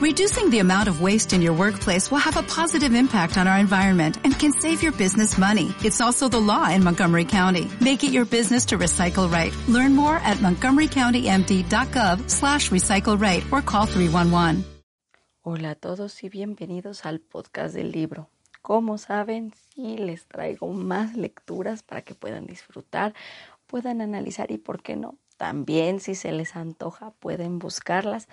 Reducing the amount of waste in your workplace will have a positive impact on our environment and can save your business money. It's also the law in Montgomery County. Make it your business to recycle right. Learn more at montgomerycountymd.gov slash recycle right or call 311. Hola a todos y bienvenidos al podcast del libro. Como saben, sí les traigo más lecturas para que puedan disfrutar, puedan analizar y, ¿por qué no? También, si se les antoja, pueden buscarlas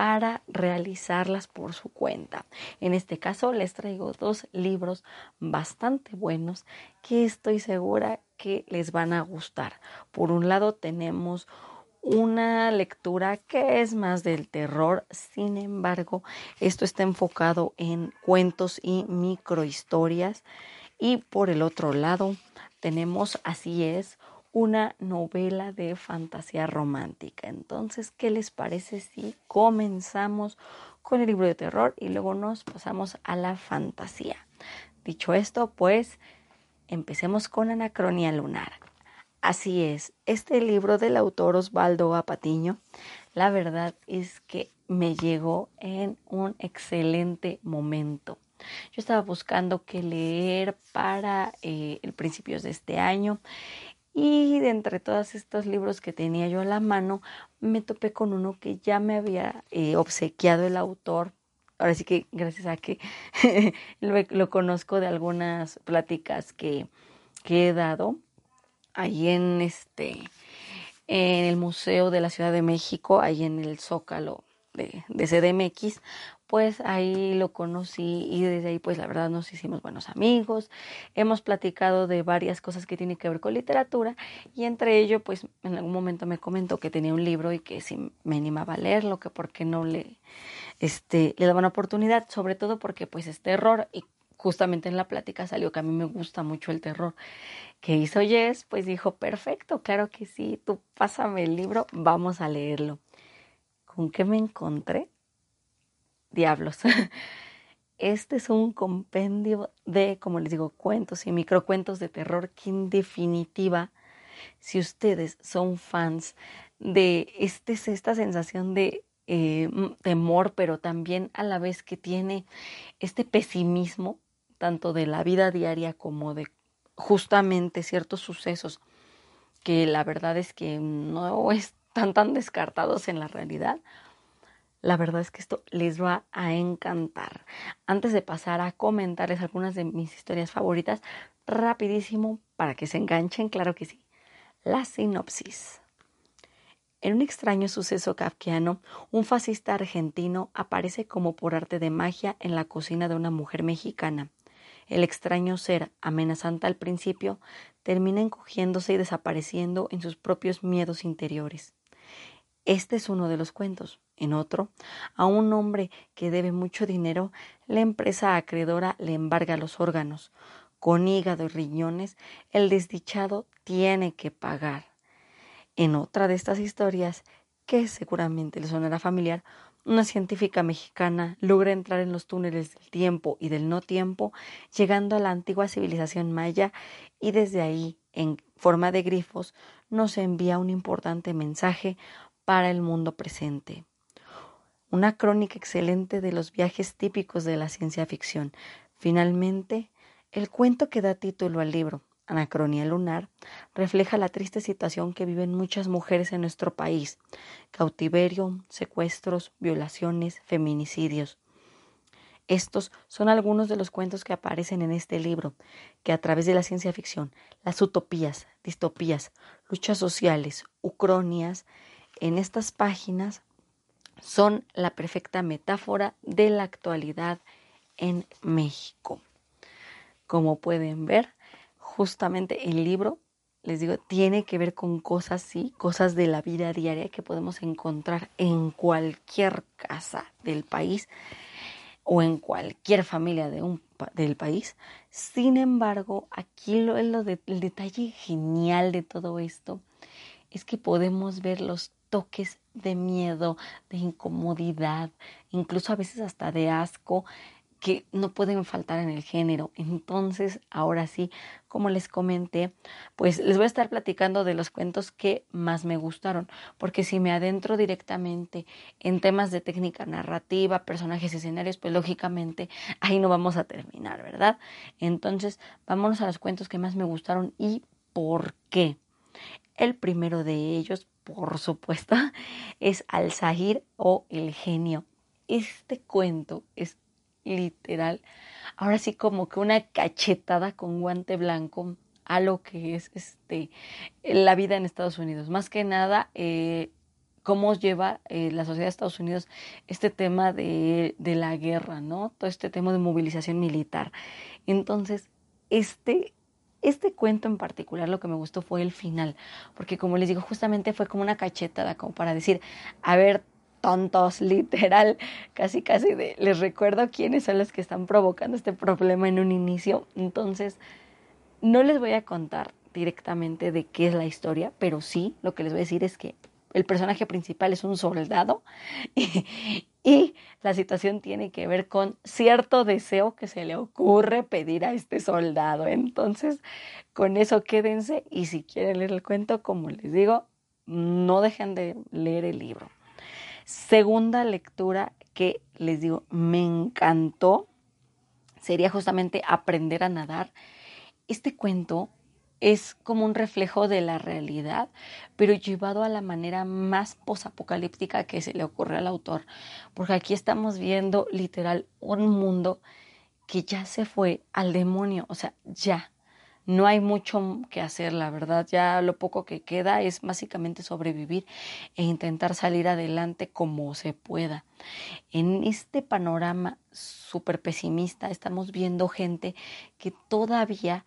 para realizarlas por su cuenta. En este caso les traigo dos libros bastante buenos que estoy segura que les van a gustar. Por un lado tenemos una lectura que es más del terror, sin embargo, esto está enfocado en cuentos y microhistorias. Y por el otro lado tenemos Así es, una novela de fantasía romántica. Entonces, ¿qué les parece si comenzamos con el libro de terror y luego nos pasamos a la fantasía? Dicho esto, pues empecemos con Anacronía Lunar. Así es, este libro del autor Osvaldo Apatiño, la verdad es que me llegó en un excelente momento. Yo estaba buscando qué leer para eh, el principios de este año y de entre todos estos libros que tenía yo a la mano, me topé con uno que ya me había eh, obsequiado el autor. Ahora sí que gracias a que lo, conozco de algunas pláticas que, que he dado ahí en este en el Museo de la Ciudad de México, ahí en el Zócalo de, de CDMX, pues ahí lo conocí y desde ahí pues la verdad nos hicimos buenos amigos, hemos platicado de varias cosas que tienen que ver con literatura y entre ello pues en algún momento me comentó que tenía un libro y que si me animaba a leerlo, que por qué no le, este, le daba una oportunidad, sobre todo porque pues es terror y justamente en la plática salió que a mí me gusta mucho el terror. que hizo Jess? Pues dijo, perfecto, claro que sí, tú pásame el libro, vamos a leerlo. ¿Con qué me encontré? Diablos. Este es un compendio de, como les digo, cuentos y microcuentos de terror que en definitiva, si ustedes son fans de este, esta sensación de eh, temor, pero también a la vez que tiene este pesimismo, tanto de la vida diaria como de justamente ciertos sucesos que la verdad es que no están tan descartados en la realidad, la verdad es que esto les va a encantar. Antes de pasar a comentarles algunas de mis historias favoritas, rapidísimo para que se enganchen, claro que sí. La sinopsis. En un extraño suceso kafkiano, un fascista argentino aparece como por arte de magia en la cocina de una mujer mexicana. El extraño ser, amenazante al principio, termina encogiéndose y desapareciendo en sus propios miedos interiores. Este es uno de los cuentos. En otro, a un hombre que debe mucho dinero, la empresa acreedora le embarga los órganos. Con hígado y riñones, el desdichado tiene que pagar. En otra de estas historias, que seguramente le sonará familiar, una científica mexicana logra entrar en los túneles del tiempo y del no tiempo, llegando a la antigua civilización maya y desde ahí, en forma de grifos, nos envía un importante mensaje para el mundo presente. Una crónica excelente de los viajes típicos de la ciencia ficción. Finalmente, el cuento que da título al libro, Anacronía Lunar, refleja la triste situación que viven muchas mujeres en nuestro país. Cautiverio, secuestros, violaciones, feminicidios. Estos son algunos de los cuentos que aparecen en este libro, que a través de la ciencia ficción, las utopías, distopías, luchas sociales, ucronias, en estas páginas son la perfecta metáfora de la actualidad en México. Como pueden ver, justamente el libro, les digo, tiene que ver con cosas, sí, cosas de la vida diaria que podemos encontrar en cualquier casa del país o en cualquier familia de un, del país. Sin embargo, aquí lo, lo el detalle genial de todo esto es que podemos ver los toques de miedo, de incomodidad, incluso a veces hasta de asco que no pueden faltar en el género. Entonces, ahora sí, como les comenté, pues les voy a estar platicando de los cuentos que más me gustaron, porque si me adentro directamente en temas de técnica narrativa, personajes, escenarios, pues lógicamente ahí no vamos a terminar, ¿verdad? Entonces, vámonos a los cuentos que más me gustaron y por qué. El primero de ellos, por supuesto, es Al-Zahir o El genio. Este cuento es literal, ahora sí como que una cachetada con guante blanco a lo que es este la vida en Estados Unidos. Más que nada, eh, cómo lleva eh, la sociedad de Estados Unidos este tema de, de la guerra, ¿no? Todo este tema de movilización militar. Entonces, este este cuento en particular lo que me gustó fue el final, porque como les digo, justamente fue como una cachetada, como para decir, a ver, tontos, literal, casi casi de, les recuerdo quiénes son los que están provocando este problema en un inicio. Entonces, no les voy a contar directamente de qué es la historia, pero sí lo que les voy a decir es que el personaje principal es un soldado y, la situación tiene que ver con cierto deseo que se le ocurre pedir a este soldado. Entonces, con eso quédense y si quieren leer el cuento, como les digo, no dejen de leer el libro. Segunda lectura que les digo, me encantó, sería justamente aprender a nadar. Este cuento es como un reflejo de la realidad, pero llevado a la manera más posapocalíptica que se le ocurre al autor, porque aquí estamos viendo literal un mundo que ya se fue al demonio, o sea, ya no hay mucho que hacer, la verdad. Ya lo poco que queda es básicamente sobrevivir e intentar salir adelante como se pueda. En este panorama súper pesimista estamos viendo gente que todavía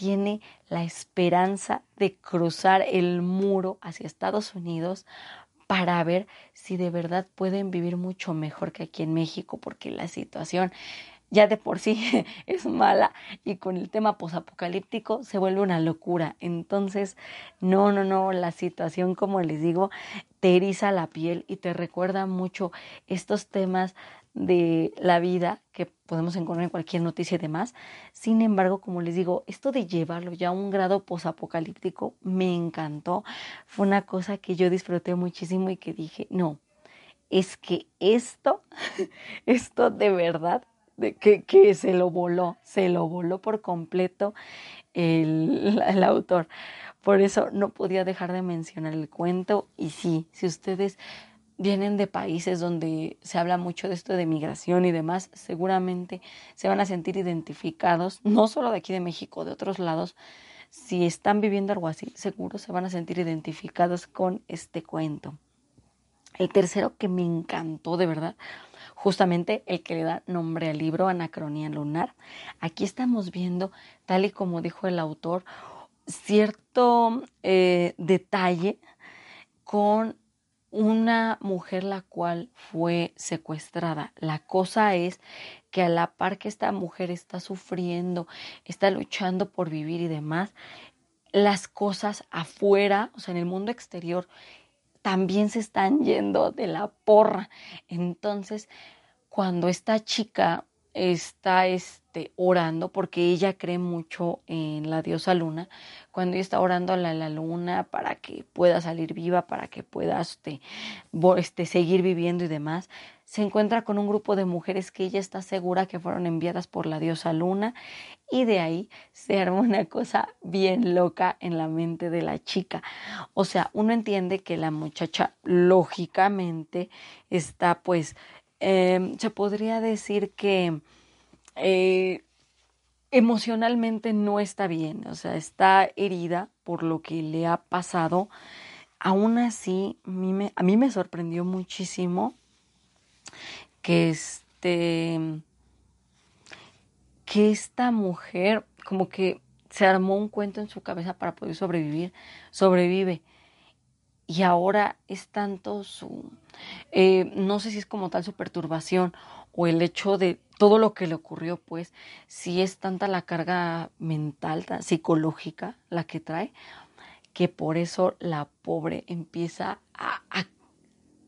tiene la esperanza de cruzar el muro hacia Estados Unidos para ver si de verdad pueden vivir mucho mejor que aquí en México, porque la situación ya de por sí es mala y con el tema posapocalíptico se vuelve una locura. Entonces, no, no, no, la situación, como les digo, te eriza la piel y te recuerda mucho estos temas de la vida que podemos encontrar en cualquier noticia y demás. Sin embargo, como les digo, esto de llevarlo ya a un grado posapocalíptico me encantó. Fue una cosa que yo disfruté muchísimo y que dije, no, es que esto, esto de verdad que, que se lo voló, se lo voló por completo el, el autor. Por eso no podía dejar de mencionar el cuento. Y sí, si ustedes vienen de países donde se habla mucho de esto de migración y demás, seguramente se van a sentir identificados, no solo de aquí de México, de otros lados. Si están viviendo algo así, seguro se van a sentir identificados con este cuento. El tercero que me encantó de verdad justamente el que le da nombre al libro Anacronía Lunar. Aquí estamos viendo, tal y como dijo el autor, cierto eh, detalle con una mujer la cual fue secuestrada. La cosa es que a la par que esta mujer está sufriendo, está luchando por vivir y demás, las cosas afuera, o sea, en el mundo exterior, también se están yendo de la porra. Entonces, cuando esta chica está este, orando, porque ella cree mucho en la diosa luna, cuando ella está orando a la, luna para que pueda salir viva, para que pueda este, este, seguir viviendo y demás, se encuentra con un grupo de mujeres que ella está segura que fueron enviadas por la diosa luna y de ahí se arma una cosa bien loca en la mente de la chica. O sea, uno entiende que la muchacha lógicamente está pues Em, se podría decir que eh, emocionalmente no está bien, o sea, está herida por lo que le ha pasado. Aún así, a mí me, a mí me sorprendió muchísimo que este que esta mujer como que se armó un cuento en su cabeza para poder sobrevivir, sobrevive y ahora es tanto su, eh, no sé si es como tal su perturbación o el hecho de todo lo que le ocurrió, pues, si es tanta la carga mental, psicológica la que trae, que por eso la pobre empieza a,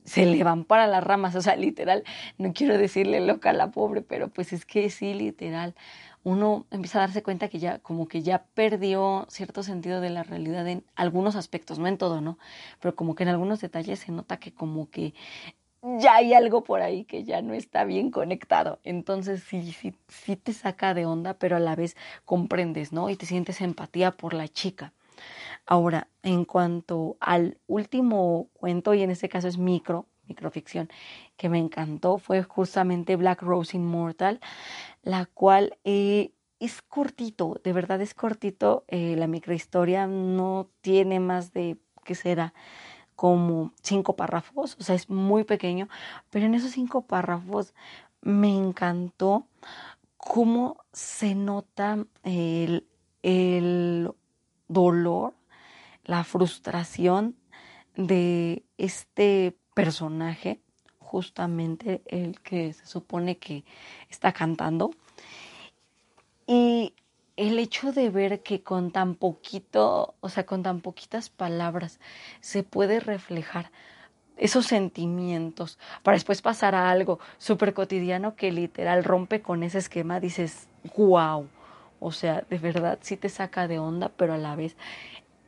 se le van para las ramas, o sea, literal, no quiero decirle loca a la pobre, pero pues es que sí, literal, uno empieza a darse cuenta que ya como que ya perdió cierto sentido de la realidad en algunos aspectos, no en todo, ¿no? Pero como que en algunos detalles se nota que como que ya hay algo por ahí que ya no está bien conectado. Entonces sí, sí, sí te saca de onda, pero a la vez comprendes, ¿no? Y te sientes empatía por la chica. Ahora, en cuanto al último cuento, y en este caso es micro, microficción, que me encantó, fue justamente Black Rose Immortal, la cual eh, es cortito, de verdad es cortito, eh, la microhistoria no tiene más de, ¿qué será? como cinco párrafos, o sea, es muy pequeño, pero en esos cinco párrafos me encantó cómo se nota el, el dolor la frustración de este personaje, justamente el que se supone que está cantando. Y el hecho de ver que con tan poquito, o sea, con tan poquitas palabras se puede reflejar esos sentimientos para después pasar a algo súper cotidiano que literal rompe con ese esquema, dices, wow, o sea, de verdad sí te saca de onda, pero a la vez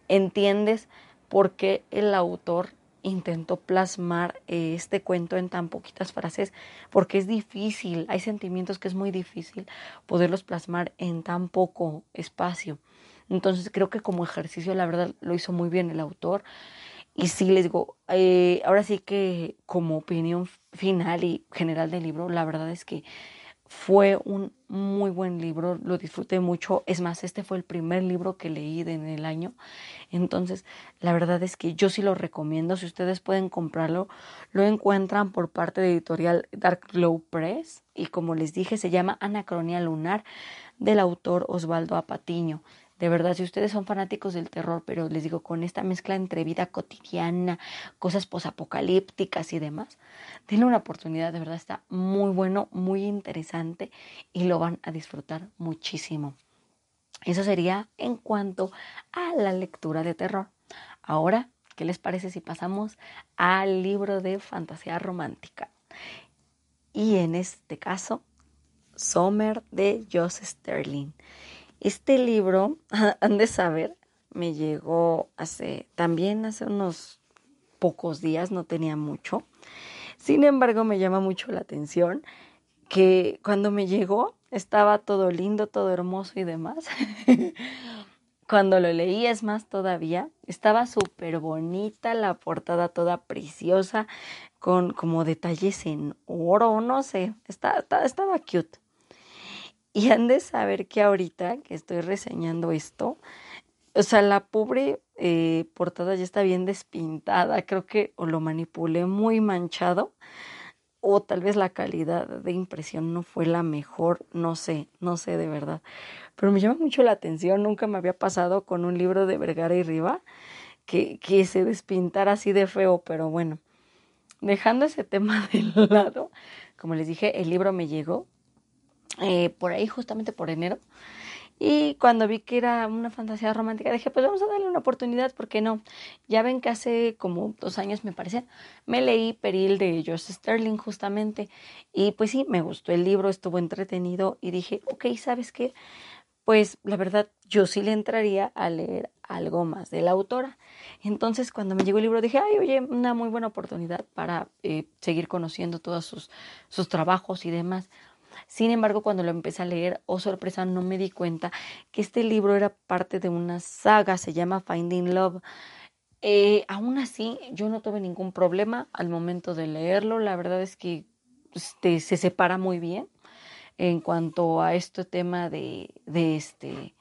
entiendes por qué el autor intentó plasmar eh, este cuento en tan poquitas frases, porque es difícil, hay sentimientos que es muy difícil poderlos plasmar en tan poco espacio. Entonces creo que como ejercicio la verdad lo hizo muy bien el autor. Y sí, les digo, eh, ahora sí que como opinión final y general del libro, la verdad es que fue un muy buen libro, lo disfruté mucho. Es más, este fue el primer libro que leí en el año. Entonces, la verdad es que yo sí lo recomiendo. Si ustedes pueden comprarlo, lo encuentran por parte de editorial Dark Glow Press. Y como les dije, se llama Anacronía Lunar del autor Osvaldo Apatiño. De verdad, si ustedes son fanáticos del terror, pero les digo, con esta mezcla entre vida cotidiana, cosas posapocalípticas y demás, denle una oportunidad, de verdad está muy bueno, muy interesante y lo van a disfrutar muchísimo. Eso sería en cuanto a la lectura de terror. Ahora, ¿qué les parece si pasamos al libro de fantasía romántica? Y en este caso, Summer de Joss Sterling. Este libro, han de saber, me llegó hace, también hace unos pocos días, no tenía mucho. Sin embargo, me llama mucho la atención que cuando me llegó estaba todo lindo, todo hermoso y demás. cuando lo leí, es más todavía, estaba súper bonita, la portada toda preciosa, con como detalles en oro, no sé, estaba cute. Y han de saber que ahorita que estoy reseñando esto, o sea, la pobre eh, portada ya está bien despintada. Creo que o lo manipulé muy manchado o tal vez la calidad de impresión no fue la mejor, no sé, no sé de verdad. Pero me llama mucho la atención, nunca me había pasado con un libro de Vergara y Riva que, que se despintara así de feo, pero bueno, dejando ese tema de lado, como les dije, el libro me llegó eh, por ahí justamente por enero. Y cuando vi que era una fantasía romántica, dije, pues vamos a darle una oportunidad, ¿por qué no? Ya ven que hace como dos años, me parece, me leí Peril de Josh Sterling justamente. Y pues sí, me gustó el libro, estuvo entretenido y dije, ok, ¿sabes qué? Pues la verdad, yo sí le entraría a leer algo más de la autora. Entonces, cuando me llegó el libro, dije, ay, oye, una muy buena oportunidad para eh, seguir conociendo todos sus, sus trabajos y demás. Sin embargo, cuando lo empecé a leer, oh sorpresa, no me di cuenta que este libro era parte de una saga, se llama Finding Love. Eh, aún así, yo no tuve ningún problema al momento de leerlo. La verdad es que este, se separa muy bien en cuanto a este tema de, de este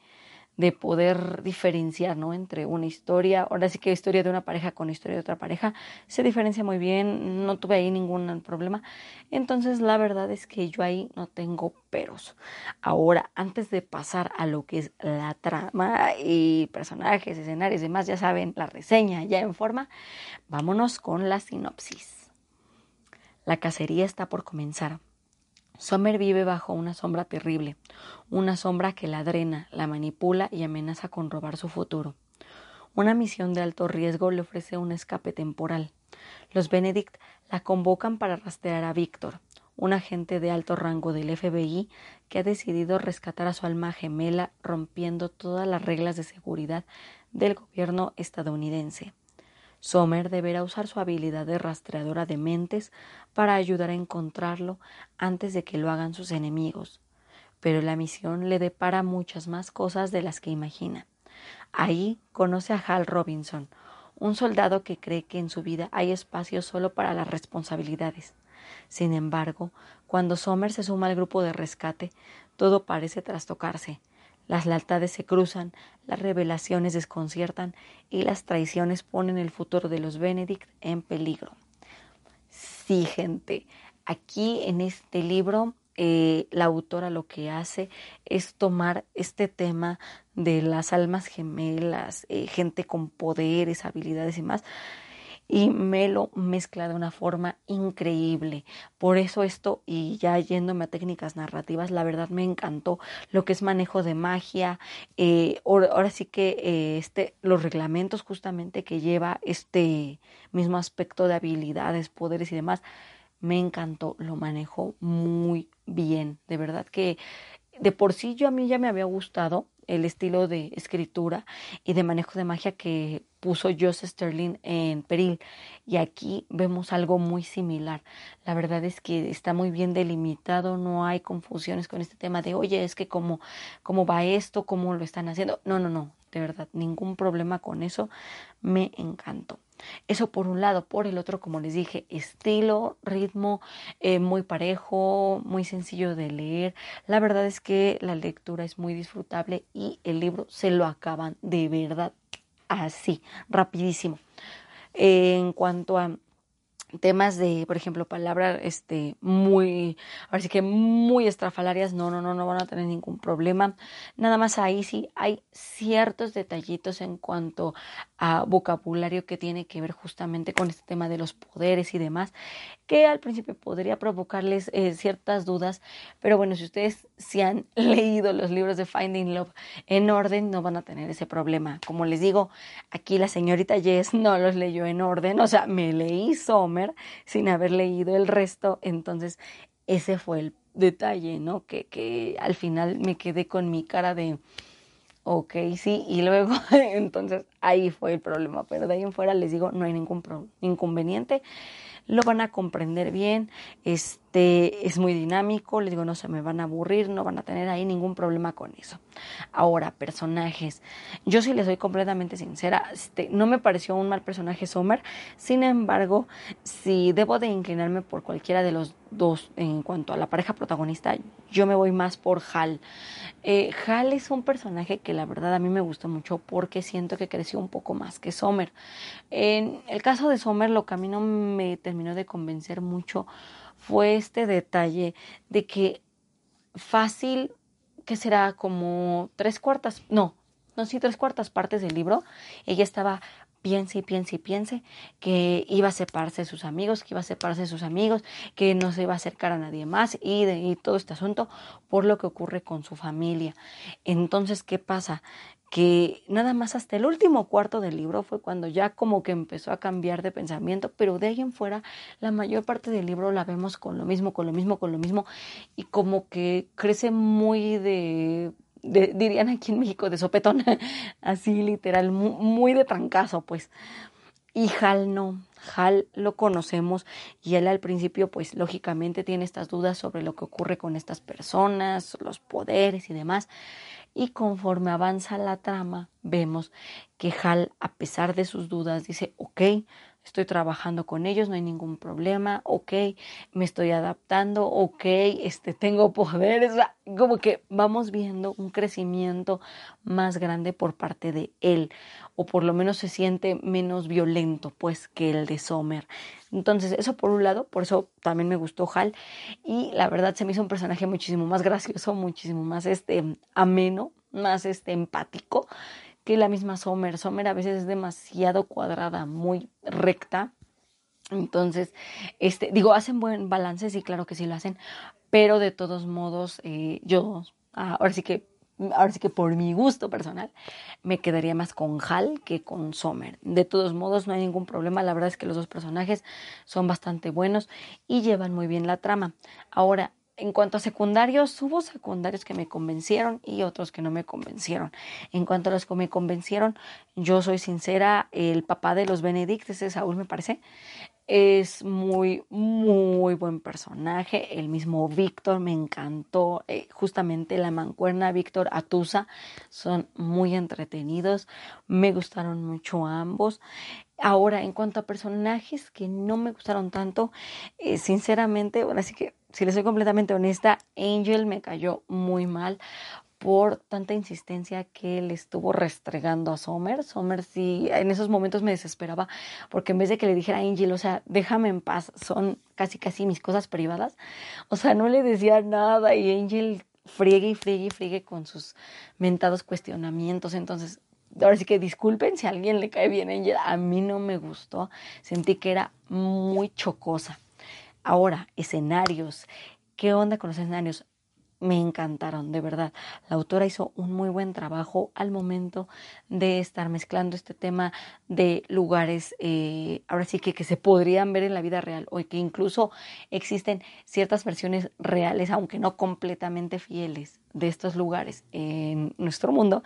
de poder diferenciar, ¿no? Entre una historia, ahora sí que historia de una pareja con historia de otra pareja, se diferencia muy bien, no tuve ahí ningún problema. Entonces, la verdad es que yo ahí no tengo peros. Ahora, antes de pasar a lo que es la trama y personajes, escenarios y demás, ya saben, la reseña ya en forma, vámonos con la sinopsis. La cacería está por comenzar. Sommer vive bajo una sombra terrible, una sombra que la drena, la manipula y amenaza con robar su futuro. Una misión de alto riesgo le ofrece un escape temporal. Los Benedict la convocan para rastrear a Víctor, un agente de alto rango del FBI que ha decidido rescatar a su alma gemela rompiendo todas las reglas de seguridad del gobierno estadounidense. Sommer deberá usar su habilidad de rastreadora de mentes para ayudar a encontrarlo antes de que lo hagan sus enemigos. Pero la misión le depara muchas más cosas de las que imagina. Ahí conoce a Hal Robinson, un soldado que cree que en su vida hay espacio solo para las responsabilidades. Sin embargo, cuando Sommer se suma al grupo de rescate, todo parece trastocarse. Las lealtades se cruzan, las revelaciones desconciertan y las traiciones ponen el futuro de los Benedict en peligro. Sí, gente, aquí en este libro eh, la autora lo que hace es tomar este tema de las almas gemelas, eh, gente con poderes, habilidades y más, y me lo mezcla de una forma increíble. Por eso esto, y ya yéndome a técnicas narrativas, la verdad me encantó lo que es manejo de magia. Eh, ahora, sí que eh, este, los reglamentos justamente que lleva este mismo aspecto de habilidades, poderes y demás, me encantó, lo manejo muy bien. De verdad que de por sí yo a mí ya me había gustado el estilo de escritura y de manejo de magia que puso Joseph Sterling en Peril y aquí vemos algo muy similar. La verdad es que está muy bien delimitado, no hay confusiones con este tema de, oye, es que cómo, cómo va esto, cómo lo están haciendo. No, no, no, de verdad, ningún problema con eso. Me encantó. Eso por un lado, por el otro, como les dije, estilo, ritmo eh, muy parejo, muy sencillo de leer. La verdad es que la lectura es muy disfrutable y el libro se lo acaban de verdad así, rapidísimo. en cuanto a temas de, por ejemplo, palabras este, muy, ahora sí que muy estrafalarias, no, no, no, no van a tener ningún problema. Nada más ahí sí hay ciertos detallitos en cuanto a vocabulario que tiene que ver justamente con este tema de los poderes y demás, que al principio podría provocarles eh, ciertas dudas, pero bueno, si ustedes se han leído los libros de Finding Love en orden, no van a tener ese problema. Como les digo, aquí la señorita Jess no los leyó en orden, o sea, me leí Sommer sin haber leído el resto, entonces ese fue el detalle, ¿no? Que, que al final me quedé con mi cara de ok, sí, y luego entonces ahí fue el problema, pero de ahí en fuera les digo, no hay ningún inconveniente, lo van a comprender bien, es muy dinámico, les digo, no se me van a aburrir, no van a tener ahí ningún problema con eso. Ahora, personajes, yo sí les soy completamente sincera, este, no me pareció un mal personaje Sommer, sin embargo, si debo de inclinarme por cualquiera de los dos en cuanto a la pareja protagonista, yo me voy más por Hal. Eh, Hal es un personaje que la verdad a mí me gustó mucho porque siento que creció un poco más que Sommer. En el caso de Sommer, lo que a mí no me terminó de convencer mucho fue este detalle de que fácil, que será como tres cuartas, no, no, sí, tres cuartas partes del libro, ella estaba piense y piense y piense que iba a separarse de sus amigos, que iba a separarse de sus amigos, que no se iba a acercar a nadie más y, de, y todo este asunto por lo que ocurre con su familia. Entonces, ¿qué pasa? Que nada más hasta el último cuarto del libro fue cuando ya como que empezó a cambiar de pensamiento, pero de ahí en fuera la mayor parte del libro la vemos con lo mismo, con lo mismo, con lo mismo, y como que crece muy de dirían aquí en México, de sopetón, así literal, muy, de trancazo, pues. Y Hal no, Hal lo conocemos y él al principio pues lógicamente tiene estas dudas sobre lo que ocurre con estas personas, los poderes y demás. Y conforme avanza la trama, vemos que Hal, a pesar de sus dudas, dice, ok, estoy trabajando con ellos, no hay ningún problema, ok, me estoy adaptando, ok, este, tengo poderes, como que vamos viendo un crecimiento más grande por parte de él, o por lo menos se siente menos violento, pues, que el de Sommer. Entonces, eso por un lado, por eso también me gustó Hal, y la verdad se me hizo un personaje muchísimo más gracioso, muchísimo más, este, ameno, más, este, empático, que la misma Sommer. Sommer a veces es demasiado cuadrada, muy recta. Entonces, este, digo, hacen buen balance, sí, claro que sí lo hacen, pero de todos modos, eh, yo, ah, ahora sí que ahora sí que por mi gusto personal, me quedaría más con Hal que con Sommer. De todos modos, no hay ningún problema. La verdad es que los dos personajes son bastante buenos y llevan muy bien la trama. Ahora, en cuanto a secundarios, hubo secundarios que me convencieron y otros que no me convencieron. En cuanto a los que me convencieron, yo soy sincera, el papá de los Benedict, ese Saúl me parece, es muy, muy buen personaje. El mismo Víctor me encantó. Eh, justamente la mancuerna Víctor Atusa son muy entretenidos. Me gustaron mucho ambos. Ahora, en cuanto a personajes que no me gustaron tanto, eh, sinceramente, bueno, así que si les soy completamente honesta, Angel me cayó muy mal por tanta insistencia que le estuvo restregando a Sommer. Sommer sí, en esos momentos me desesperaba porque en vez de que le dijera a Angel, o sea, déjame en paz, son casi casi mis cosas privadas, o sea, no le decía nada y Angel friegue y friegue y friegue con sus mentados cuestionamientos. Entonces, ahora sí que disculpen si a alguien le cae bien Angel, a mí no me gustó, sentí que era muy chocosa. Ahora, escenarios. ¿Qué onda con los escenarios? me encantaron, de verdad. La autora hizo un muy buen trabajo al momento de estar mezclando este tema de lugares, eh, ahora sí que, que se podrían ver en la vida real o que incluso existen ciertas versiones reales, aunque no completamente fieles, de estos lugares en nuestro mundo,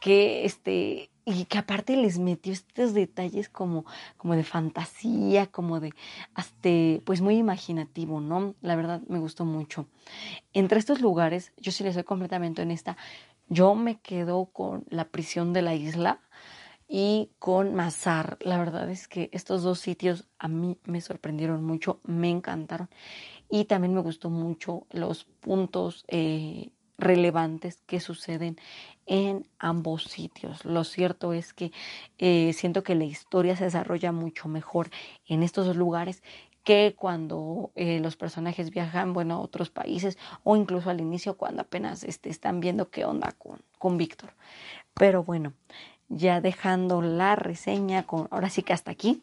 que este y que aparte les metió estos detalles como, como de fantasía, como de hasta pues muy imaginativo, ¿no? La verdad me gustó mucho. Entre estos lugares, yo sí les soy completamente honesta, yo me quedo con la prisión de la isla y con Mazar. La verdad es que estos dos sitios a mí me sorprendieron mucho, me encantaron y también me gustó mucho los puntos eh, relevantes que suceden en ambos sitios. Lo cierto es que eh, siento que la historia se desarrolla mucho mejor en estos dos lugares que cuando eh, los personajes viajan bueno, a otros países o incluso al inicio cuando apenas este, están viendo qué onda con, con Víctor. Pero bueno, ya dejando la reseña, con, ahora sí que hasta aquí,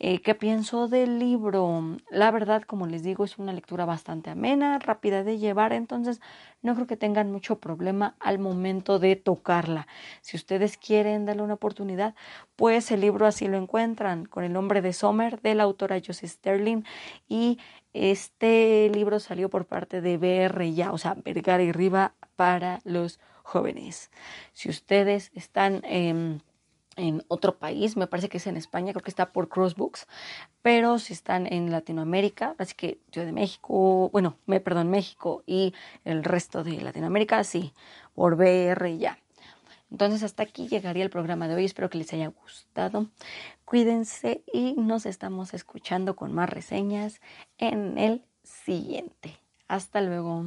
eh, ¿qué pienso del libro? La verdad, como les digo, es una lectura bastante amena, rápida de llevar, entonces no creo que tengan mucho problema al momento de tocarla. Si ustedes quieren darle una oportunidad, pues el libro así lo encuentran con el nombre de Sommer de la autora Josie Sterling y este libro salió por parte de BR ya, o sea, Vergara y Riva para los jóvenes. Si ustedes están en otro país, me parece que es en España, creo que está por Crossbooks, pero si están en Latinoamérica, así que Ciudad de México, bueno, me perdón, México y el resto de Latinoamérica, sí, por BR ya. Entonces hasta aquí llegaría el programa de hoy. Espero que les haya gustado. Cuídense y nos estamos escuchando con más reseñas en el siguiente. Hasta luego.